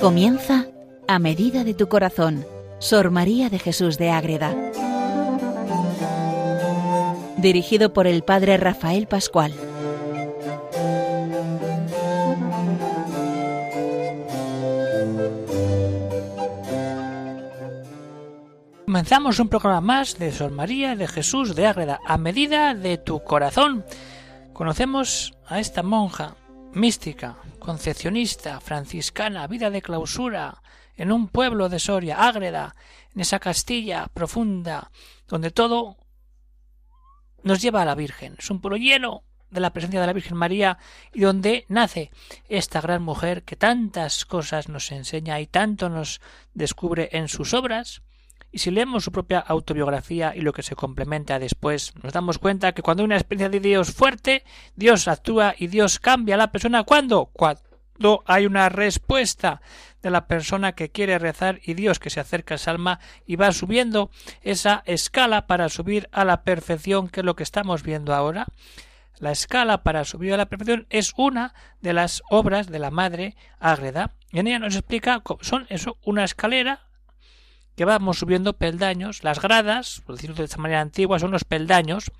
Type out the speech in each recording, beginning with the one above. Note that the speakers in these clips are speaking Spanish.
Comienza a medida de tu corazón, Sor María de Jesús de Ágreda. Dirigido por el Padre Rafael Pascual. Comenzamos un programa más de Sor María de Jesús de Ágreda, a medida de tu corazón. Conocemos a esta monja mística, concepcionista, franciscana, vida de clausura, en un pueblo de Soria, Ágreda, en esa Castilla profunda, donde todo nos lleva a la Virgen. Es un pueblo lleno de la presencia de la Virgen María y donde nace esta gran mujer que tantas cosas nos enseña y tanto nos descubre en sus obras y si leemos su propia autobiografía y lo que se complementa después, nos damos cuenta que cuando hay una experiencia de Dios fuerte, Dios actúa y Dios cambia a la persona. ¿Cuándo? Cuando hay una respuesta de la persona que quiere rezar y Dios que se acerca a esa alma y va subiendo esa escala para subir a la perfección, que es lo que estamos viendo ahora. La escala para subir a la perfección es una de las obras de la Madre Ágreda. Y en ella nos explica son eso, una escalera que vamos subiendo peldaños, las gradas, por decirlo de esta manera antigua, son los peldaños,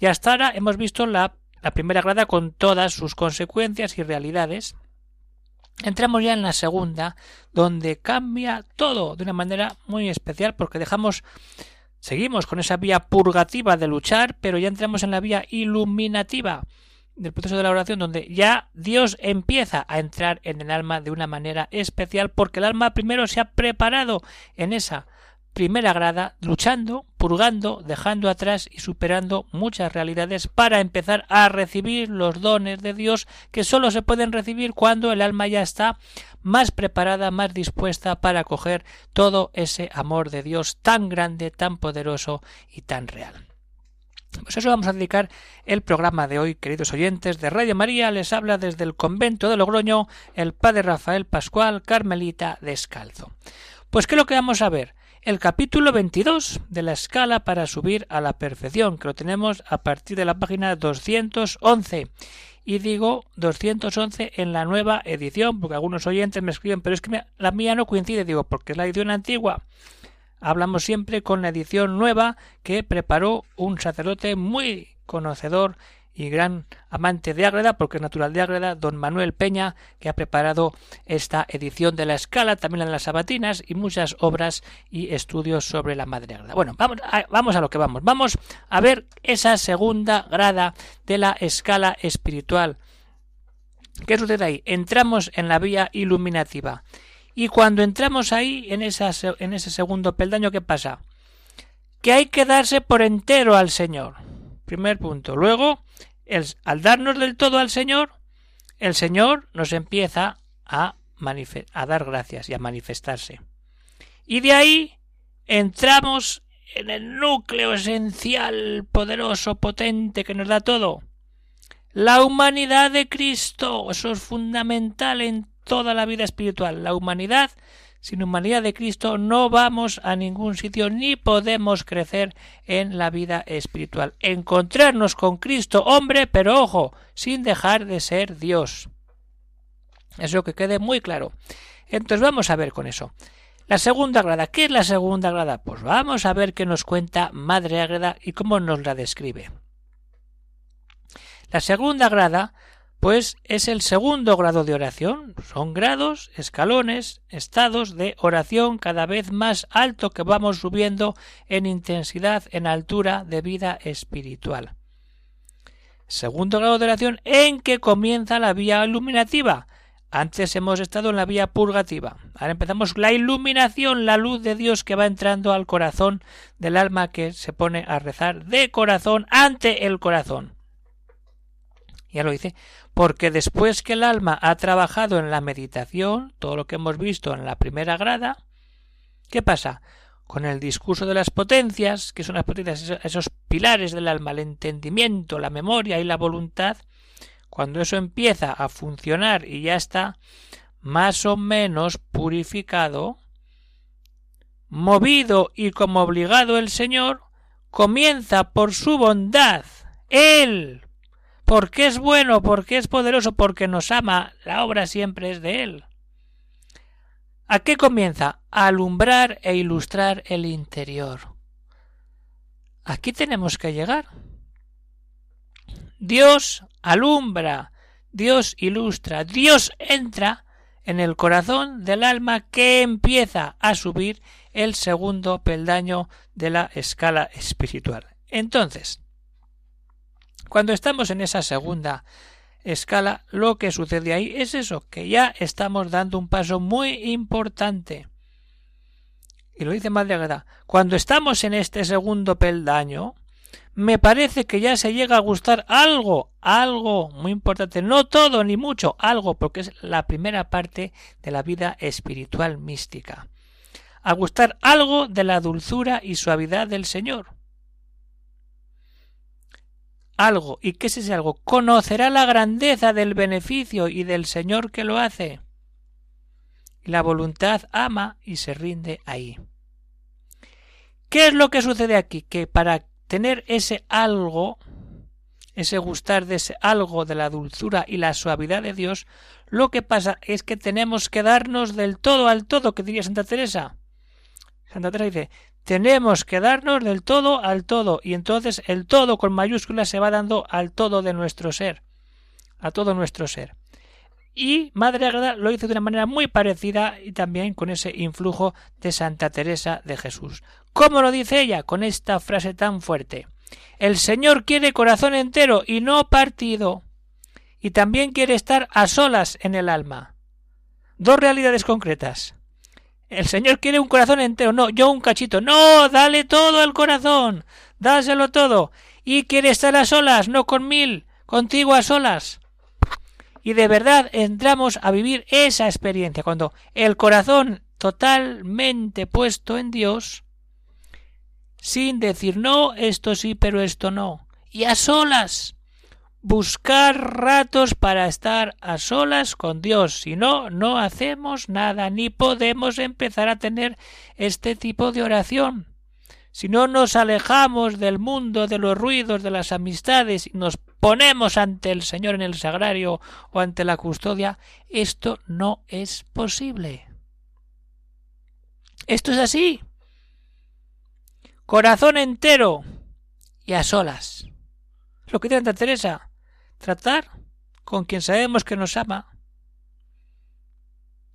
y hasta ahora hemos visto la, primera grada con todas sus consecuencias y realidades. Entramos ya en la segunda, donde cambia todo de una manera muy especial, porque dejamos Seguimos con esa vía purgativa de luchar, pero ya entramos en la vía iluminativa del proceso de la oración donde ya Dios empieza a entrar en el alma de una manera especial porque el alma primero se ha preparado en esa primera grada luchando, purgando, dejando atrás y superando muchas realidades para empezar a recibir los dones de Dios que sólo se pueden recibir cuando el alma ya está más preparada, más dispuesta para acoger todo ese amor de Dios tan grande, tan poderoso y tan real. Pues eso vamos a dedicar el programa de hoy, queridos oyentes de Radio María. Les habla desde el convento de Logroño el padre Rafael Pascual, Carmelita Descalzo. Pues, ¿qué es lo que vamos a ver? El capítulo 22 de la escala para subir a la perfección, que lo tenemos a partir de la página 211. Y digo 211 en la nueva edición, porque algunos oyentes me escriben, pero es que la mía no coincide, digo, porque es la edición antigua. Hablamos siempre con la edición nueva que preparó un sacerdote muy conocedor y gran amante de Ágreda, porque es natural de Ágreda, don Manuel Peña, que ha preparado esta edición de la escala, también la de las sabatinas y muchas obras y estudios sobre la Madre Ágreda. Bueno, vamos a, vamos a lo que vamos. Vamos a ver esa segunda grada de la escala espiritual. ¿Qué sucede ahí? Entramos en la vía iluminativa. Y cuando entramos ahí, en, en ese segundo peldaño, ¿qué pasa? Que hay que darse por entero al Señor. Primer punto. Luego, al darnos del todo al Señor, el Señor nos empieza a, a dar gracias y a manifestarse. Y de ahí entramos en el núcleo esencial, poderoso, potente que nos da todo. La humanidad de Cristo. Eso es fundamental en toda la vida espiritual. La humanidad, sin humanidad de Cristo, no vamos a ningún sitio ni podemos crecer en la vida espiritual. Encontrarnos con Cristo, hombre, pero ojo, sin dejar de ser Dios. Eso que quede muy claro. Entonces vamos a ver con eso. La segunda grada. ¿Qué es la segunda grada? Pues vamos a ver qué nos cuenta Madre Agreda y cómo nos la describe. La segunda grada pues es el segundo grado de oración. Son grados, escalones, estados de oración cada vez más alto que vamos subiendo en intensidad, en altura de vida espiritual. Segundo grado de oración en que comienza la vía iluminativa. Antes hemos estado en la vía purgativa. Ahora empezamos la iluminación, la luz de Dios que va entrando al corazón del alma que se pone a rezar de corazón ante el corazón. Ya lo dice, porque después que el alma ha trabajado en la meditación, todo lo que hemos visto en la primera grada, ¿qué pasa? Con el discurso de las potencias, que son las potencias, esos pilares del alma, el entendimiento, la memoria y la voluntad, cuando eso empieza a funcionar y ya está más o menos purificado, movido y como obligado el Señor, comienza por su bondad, Él, porque es bueno, porque es poderoso, porque nos ama, la obra siempre es de Él. ¿A qué comienza? A alumbrar e ilustrar el interior. Aquí tenemos que llegar. Dios alumbra, Dios ilustra, Dios entra en el corazón del alma que empieza a subir el segundo peldaño de la escala espiritual. Entonces, cuando estamos en esa segunda escala, lo que sucede ahí es eso, que ya estamos dando un paso muy importante. Y lo dice Madre cuando estamos en este segundo peldaño, me parece que ya se llega a gustar algo, algo muy importante, no todo ni mucho, algo, porque es la primera parte de la vida espiritual mística. A gustar algo de la dulzura y suavidad del Señor. Algo, ¿y qué es ese algo? Conocerá la grandeza del beneficio y del Señor que lo hace. La voluntad ama y se rinde ahí. ¿Qué es lo que sucede aquí? Que para tener ese algo, ese gustar de ese algo de la dulzura y la suavidad de Dios, lo que pasa es que tenemos que darnos del todo al todo, que diría Santa Teresa. Santa Teresa dice, tenemos que darnos del todo al todo, y entonces el todo con mayúsculas se va dando al todo de nuestro ser, a todo nuestro ser. Y Madre Agreda lo hizo de una manera muy parecida y también con ese influjo de Santa Teresa de Jesús. ¿Cómo lo dice ella? Con esta frase tan fuerte. El Señor quiere corazón entero y no partido. Y también quiere estar a solas en el alma. Dos realidades concretas. El Señor quiere un corazón entero, no, yo un cachito. No, dale todo el corazón, dáselo todo. Y quiere estar a solas, no con mil, contigo a solas. Y de verdad entramos a vivir esa experiencia, cuando el corazón totalmente puesto en Dios, sin decir no, esto sí, pero esto no, y a solas, buscar ratos para estar a solas con Dios, si no, no hacemos nada, ni podemos empezar a tener este tipo de oración. Si no nos alejamos del mundo, de los ruidos, de las amistades y nos ponemos ante el Señor en el sagrario o ante la custodia, esto no es posible. Esto es así. Corazón entero y a solas. Lo que dice Santa Teresa, tratar con quien sabemos que nos ama,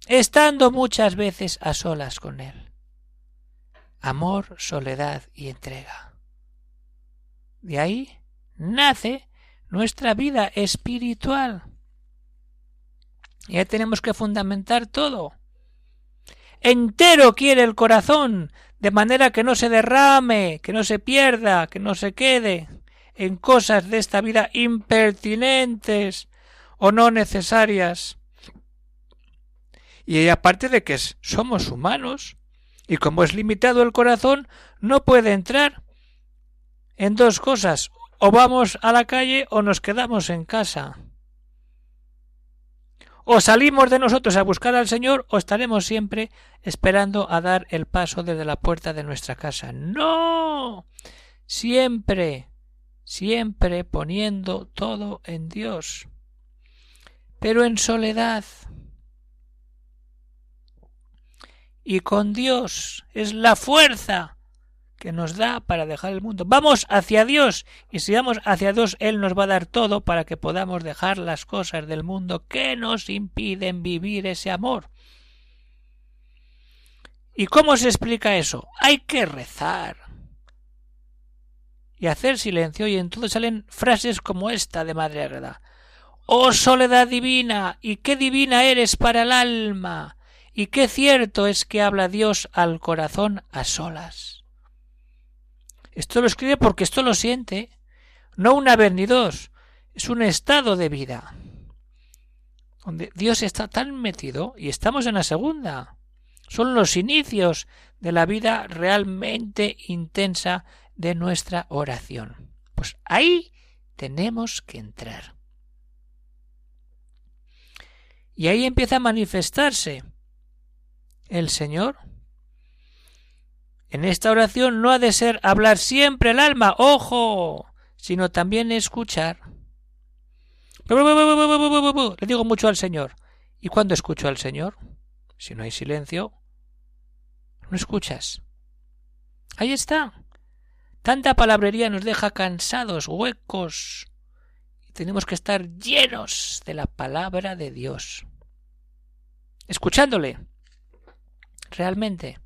estando muchas veces a solas con él. Amor, soledad y entrega. De ahí nace nuestra vida espiritual. Y ahí tenemos que fundamentar todo. Entero quiere el corazón, de manera que no se derrame, que no se pierda, que no se quede en cosas de esta vida impertinentes o no necesarias. Y aparte de que somos humanos, y como es limitado el corazón, no puede entrar en dos cosas, o vamos a la calle o nos quedamos en casa. O salimos de nosotros a buscar al Señor o estaremos siempre esperando a dar el paso desde la puerta de nuestra casa. No. Siempre, siempre poniendo todo en Dios. Pero en soledad. Y con Dios es la fuerza que nos da para dejar el mundo. Vamos hacia Dios y si vamos hacia Dios, Él nos va a dar todo para que podamos dejar las cosas del mundo que nos impiden vivir ese amor. ¿Y cómo se explica eso? Hay que rezar y hacer silencio y entonces salen frases como esta de Madre Agreda. Oh soledad divina, y qué divina eres para el alma, y qué cierto es que habla Dios al corazón a solas. Esto lo escribe porque esto lo siente. No una vez ni dos. Es un estado de vida. Donde Dios está tan metido y estamos en la segunda. Son los inicios de la vida realmente intensa de nuestra oración. Pues ahí tenemos que entrar. Y ahí empieza a manifestarse el Señor en esta oración no ha de ser hablar siempre el alma, ojo, sino también escuchar. Le digo mucho al Señor. ¿Y cuándo escucho al Señor? Si no hay silencio, no escuchas. Ahí está. Tanta palabrería nos deja cansados, huecos. Y tenemos que estar llenos de la palabra de Dios. Escuchándole. Realmente.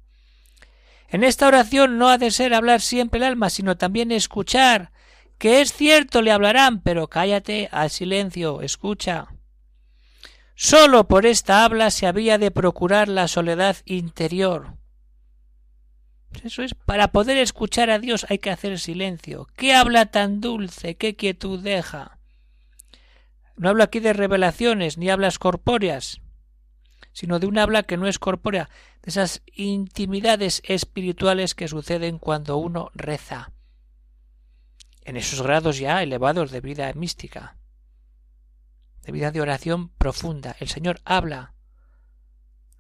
En esta oración no ha de ser hablar siempre el alma, sino también escuchar, que es cierto le hablarán, pero cállate al silencio, escucha. Sólo por esta habla se había de procurar la soledad interior. Eso es, para poder escuchar a Dios hay que hacer silencio. ¿Qué habla tan dulce? ¿Qué quietud deja? No hablo aquí de revelaciones ni hablas corpóreas, sino de un habla que no es corpórea, de esas intimidades espirituales que suceden cuando uno reza en esos grados ya elevados de vida mística, de vida de oración profunda. El Señor habla,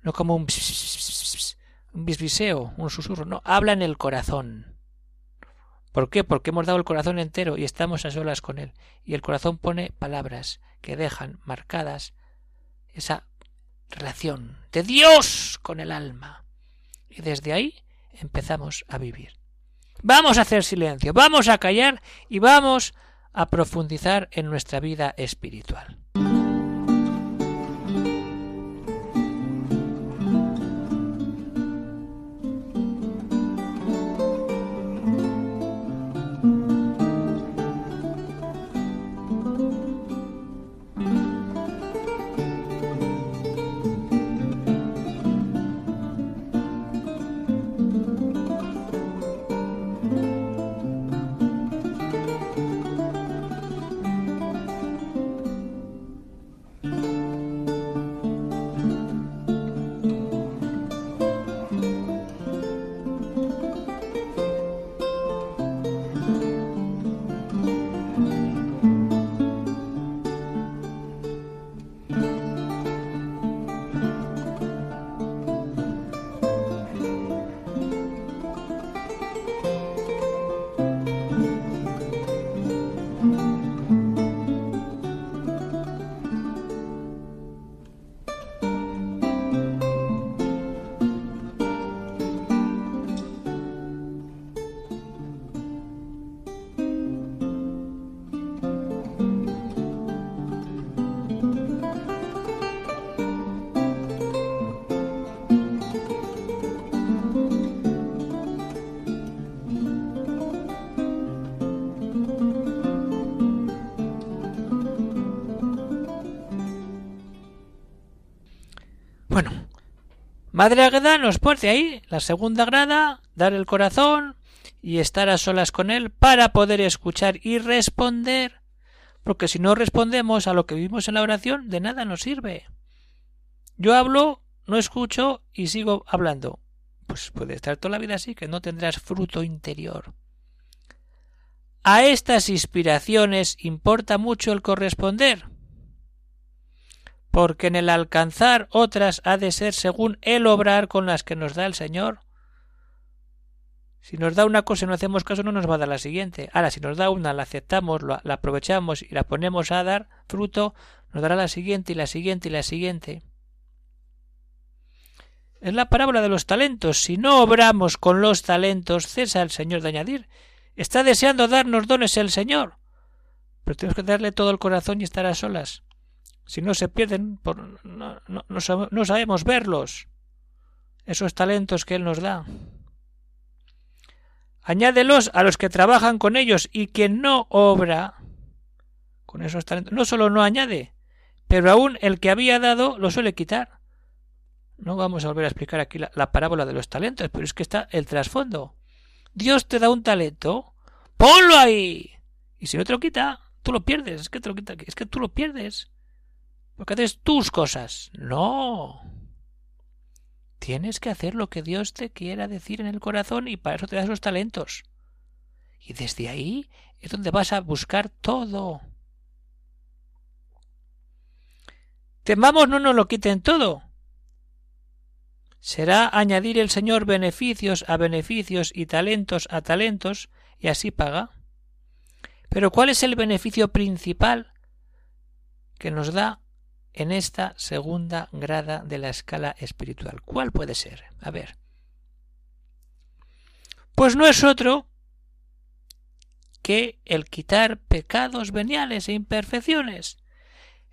no como un, un bisbiseo, un susurro, no, habla en el corazón. ¿Por qué? Porque hemos dado el corazón entero y estamos a solas con él. Y el corazón pone palabras que dejan marcadas esa relación de Dios con el alma. Y desde ahí empezamos a vivir. Vamos a hacer silencio, vamos a callar y vamos a profundizar en nuestra vida espiritual. Madre Agueda nos pone ahí la segunda grada, dar el corazón y estar a solas con él para poder escuchar y responder, porque si no respondemos a lo que vivimos en la oración, de nada nos sirve. Yo hablo, no escucho y sigo hablando. Pues puede estar toda la vida así, que no tendrás fruto interior. A estas inspiraciones importa mucho el corresponder porque en el alcanzar otras ha de ser según el obrar con las que nos da el Señor. Si nos da una cosa y no hacemos caso, no nos va a dar la siguiente. Ahora, si nos da una, la aceptamos, la, aprovechamos y la ponemos a dar fruto, nos dará la siguiente y la siguiente y la siguiente. Es la parábola de los talentos. Si no obramos con los talentos, cesa el Señor de añadir. Está deseando darnos dones el Señor. Pero tenemos que darle todo el corazón y estar a solas si no se pierden, por, no, no, no, sabemos verlos, esos talentos que Él nos da. Añádelos a los que trabajan con ellos y quien no obra con esos talentos, no solo no añade, pero aún el que había dado lo suele quitar. No vamos a volver a explicar aquí la, la parábola de los talentos, pero es que está el trasfondo. Dios te da un talento, ponlo ahí. Y si no te lo quita, tú lo pierdes, es que te lo quita, es que tú lo pierdes porque haces tus cosas. No. Tienes que hacer lo que Dios te quiera decir en el corazón y para eso te das los talentos. Y desde ahí es donde vas a buscar todo. Temamos no nos lo quiten todo. Será añadir el Señor beneficios a beneficios y talentos a talentos, y así paga. Pero ¿cuál es el beneficio principal que nos da en esta segunda grada de la escala espiritual. ¿Cuál puede ser? A ver. Pues no es otro que el quitar pecados veniales e imperfecciones.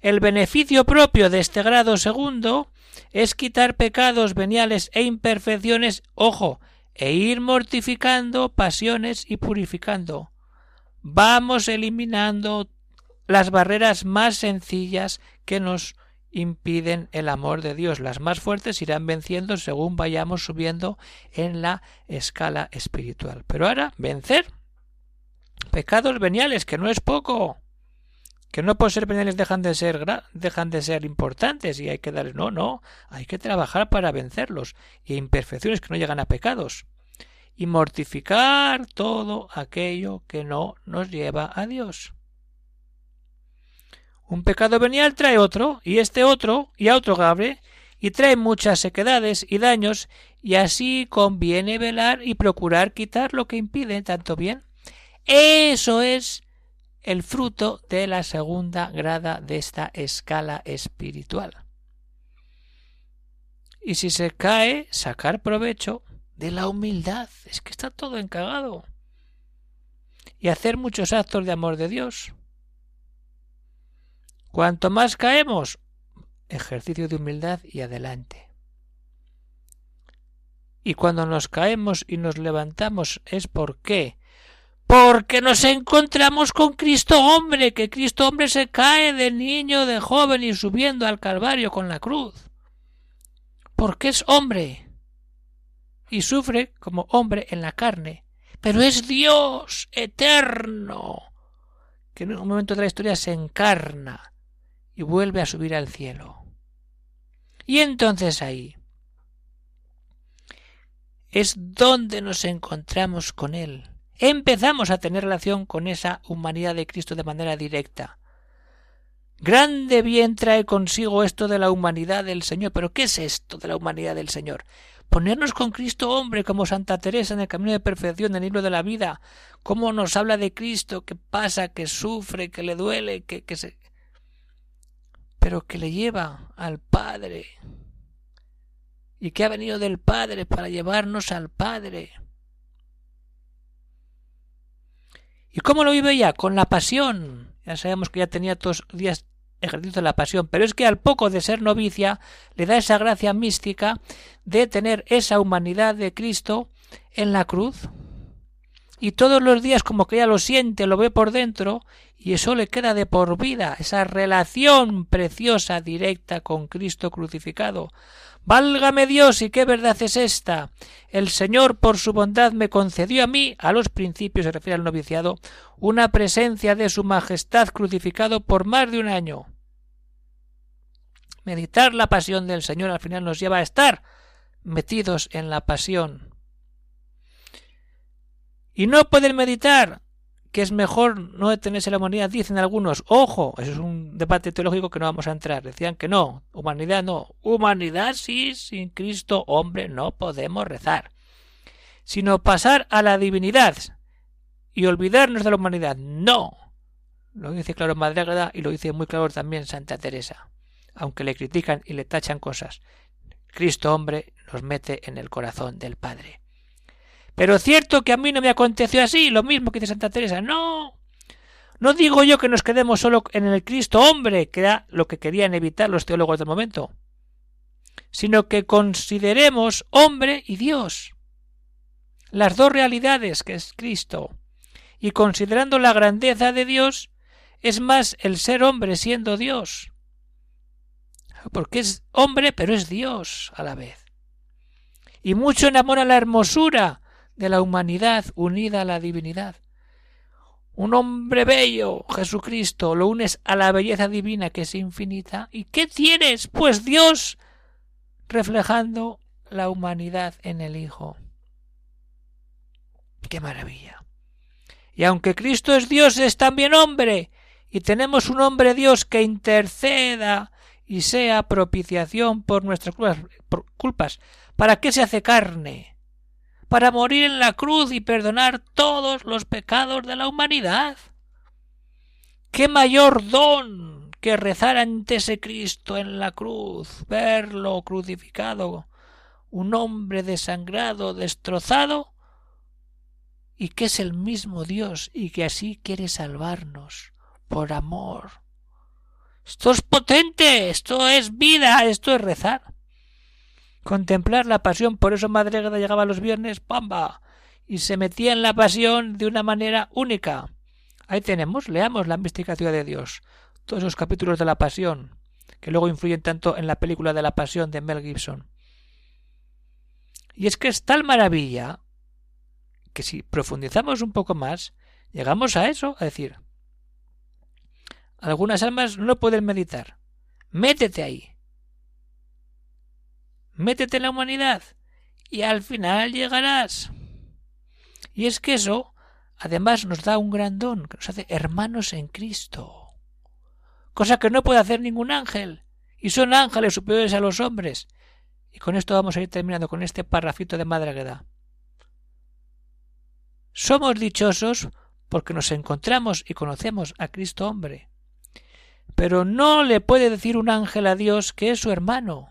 El beneficio propio de este grado segundo es quitar pecados veniales e imperfecciones, ojo, e ir mortificando pasiones y purificando. Vamos eliminando las barreras más sencillas que nos impiden el amor de Dios. Las más fuertes irán venciendo según vayamos subiendo en la escala espiritual. Pero ahora, vencer pecados veniales, que no es poco. Que no por ser veniales dejan de ser dejan de ser importantes y hay que darles no, no, hay que trabajar para vencerlos y imperfecciones que no llegan a pecados y mortificar todo aquello que no nos lleva a Dios. Un pecado venial trae otro, y este otro, y a otro gabre, y trae muchas sequedades y daños, y así conviene velar y procurar quitar lo que impide tanto bien. Eso es el fruto de la segunda grada de esta escala espiritual. Y si se cae, sacar provecho de la humildad. Es que está todo encagado. Y hacer muchos actos de amor de Dios. Cuanto más caemos, ejercicio de humildad y adelante. Y cuando nos caemos y nos levantamos es por qué. Porque nos encontramos con Cristo hombre, que Cristo hombre se cae de niño, de joven y subiendo al Calvario con la cruz. Porque es hombre y sufre como hombre en la carne, pero es Dios eterno, que en un momento de la historia se encarna y vuelve a subir al cielo. Y entonces ahí es donde nos encontramos con Él. Empezamos a tener relación con esa humanidad de Cristo de manera directa. Grande bien trae consigo esto de la humanidad del Señor. Pero ¿qué es esto de la humanidad del Señor? ponernos con Cristo hombre como Santa Teresa en el camino de perfección, en el libro de la vida, cómo nos habla de Cristo, que pasa, que sufre, que le duele, que, que se... pero que le lleva al Padre y que ha venido del Padre para llevarnos al Padre. ¿Y cómo lo vive ella? Con la pasión. Ya sabemos que ya tenía todos días ejercicio de la pasión, pero es que al poco de ser novicia le da esa gracia mística de tener esa humanidad de Cristo en la cruz. Y todos los días como que ella lo siente, lo ve por dentro, y eso le queda de por vida, esa relación preciosa, directa con Cristo crucificado. Válgame Dios, y qué verdad es esta. El Señor por su bondad me concedió a mí, a los principios se refiere al noviciado, una presencia de su majestad crucificado por más de un año. Meditar la pasión del Señor al final nos lleva a estar metidos en la pasión. Y no poder meditar, que es mejor no detenerse la humanidad, dicen algunos. Ojo, eso es un debate teológico que no vamos a entrar. Decían que no, humanidad no. Humanidad sí, sin Cristo, hombre, no podemos rezar. Sino pasar a la divinidad y olvidarnos de la humanidad. No. Lo dice claro Madre y lo dice muy claro también Santa Teresa aunque le critican y le tachan cosas. Cristo hombre nos mete en el corazón del Padre. Pero cierto que a mí no me aconteció así, lo mismo que dice Santa Teresa. No. No digo yo que nos quedemos solo en el Cristo hombre, que era lo que querían evitar los teólogos del momento, sino que consideremos hombre y Dios. Las dos realidades que es Cristo. Y considerando la grandeza de Dios, es más el ser hombre siendo Dios porque es hombre, pero es Dios a la vez. Y mucho enamora la hermosura de la humanidad unida a la divinidad. Un hombre bello, Jesucristo, lo unes a la belleza divina que es infinita. ¿Y qué tienes? Pues Dios reflejando la humanidad en el Hijo. ¡Qué maravilla! Y aunque Cristo es Dios, es también hombre, y tenemos un hombre Dios que interceda y sea propiciación por nuestras culpas. ¿Para qué se hace carne? Para morir en la cruz y perdonar todos los pecados de la humanidad. ¿Qué mayor don que rezar ante ese Cristo en la cruz, verlo crucificado, un hombre desangrado, destrozado, y que es el mismo Dios y que así quiere salvarnos por amor. Esto es potente, esto es vida, esto es rezar. Contemplar la pasión, por eso Madre llegaba los viernes, ¡pamba! y se metía en la pasión de una manera única. Ahí tenemos, leamos la mística ciudad de Dios, todos esos capítulos de la pasión, que luego influyen tanto en la película de la pasión de Mel Gibson. Y es que es tal maravilla que si profundizamos un poco más, llegamos a eso, a decir, algunas almas no pueden meditar. Métete ahí. Métete en la humanidad y al final llegarás. Y es que eso, además, nos da un gran don, que nos hace hermanos en Cristo. Cosa que no puede hacer ningún ángel. Y son ángeles superiores a los hombres. Y con esto vamos a ir terminando con este parrafito de Madre Agueda. Somos dichosos porque nos encontramos y conocemos a Cristo hombre. Pero no le puede decir un ángel a Dios que es su hermano,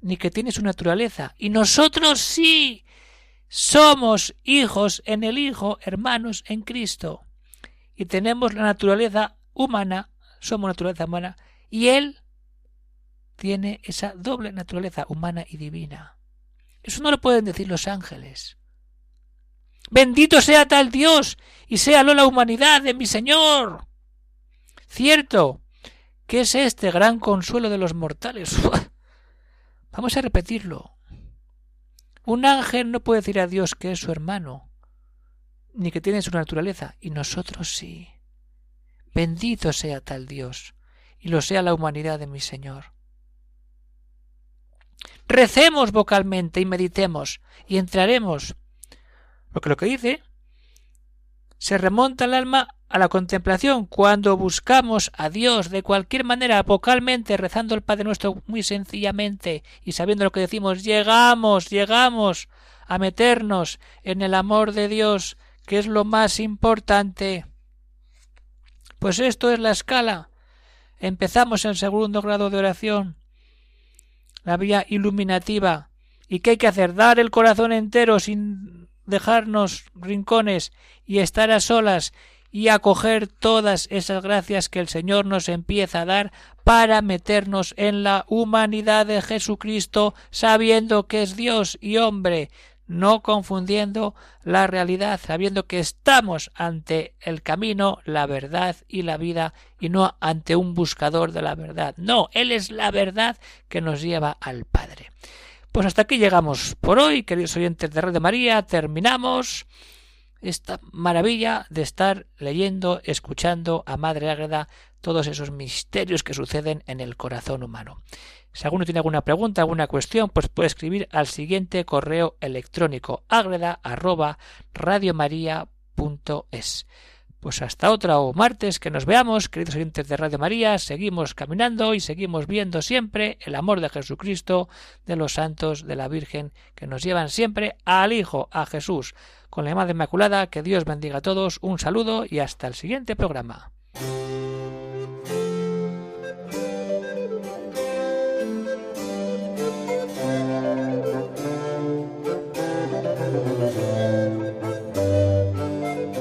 ni que tiene su naturaleza. Y nosotros sí somos hijos en el Hijo, hermanos en Cristo. Y tenemos la naturaleza humana, somos naturaleza humana, y Él tiene esa doble naturaleza humana y divina. Eso no lo pueden decir los ángeles. Bendito sea tal Dios y séalo la humanidad de mi Señor. Cierto que es este gran consuelo de los mortales. Vamos a repetirlo. Un ángel no puede decir a Dios que es su hermano, ni que tiene su naturaleza, y nosotros sí. Bendito sea tal Dios, y lo sea la humanidad de mi Señor. Recemos vocalmente y meditemos, y entraremos porque lo que dice se remonta el alma a la contemplación cuando buscamos a Dios de cualquier manera vocalmente rezando el Padre nuestro muy sencillamente y sabiendo lo que decimos llegamos llegamos a meternos en el amor de Dios que es lo más importante pues esto es la escala. Empezamos en segundo grado de oración la vía iluminativa. Y qué hay que hacer dar el corazón entero sin dejarnos rincones y estar a solas y acoger todas esas gracias que el Señor nos empieza a dar para meternos en la humanidad de Jesucristo, sabiendo que es Dios y hombre, no confundiendo la realidad, sabiendo que estamos ante el camino, la verdad y la vida, y no ante un buscador de la verdad. No, Él es la verdad que nos lleva al Padre. Pues hasta aquí llegamos por hoy, queridos oyentes de de María. Terminamos esta maravilla de estar leyendo, escuchando a Madre Ágreda todos esos misterios que suceden en el corazón humano. Si alguno tiene alguna pregunta, alguna cuestión, pues puede escribir al siguiente correo electrónico agreda arroba pues hasta otra o martes que nos veamos, queridos oyentes de Radio María, seguimos caminando y seguimos viendo siempre el amor de Jesucristo, de los santos, de la Virgen, que nos llevan siempre al Hijo, a Jesús. Con la Madre Inmaculada, que Dios bendiga a todos, un saludo y hasta el siguiente programa.